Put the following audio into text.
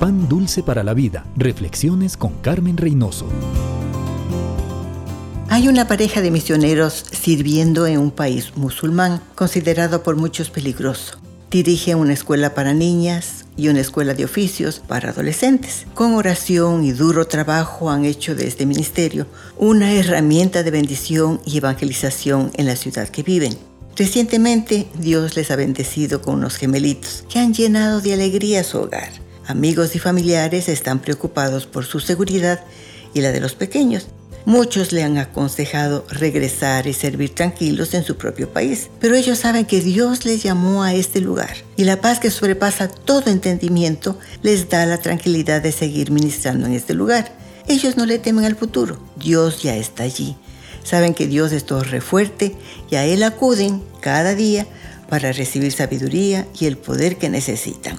Pan Dulce para la Vida. Reflexiones con Carmen Reynoso. Hay una pareja de misioneros sirviendo en un país musulmán considerado por muchos peligroso. Dirige una escuela para niñas y una escuela de oficios para adolescentes. Con oración y duro trabajo han hecho de este ministerio una herramienta de bendición y evangelización en la ciudad que viven. Recientemente Dios les ha bendecido con unos gemelitos que han llenado de alegría su hogar. Amigos y familiares están preocupados por su seguridad y la de los pequeños. Muchos le han aconsejado regresar y servir tranquilos en su propio país, pero ellos saben que Dios les llamó a este lugar y la paz que sobrepasa todo entendimiento les da la tranquilidad de seguir ministrando en este lugar. Ellos no le temen al futuro, Dios ya está allí. Saben que Dios es torre fuerte y a Él acuden cada día para recibir sabiduría y el poder que necesitan.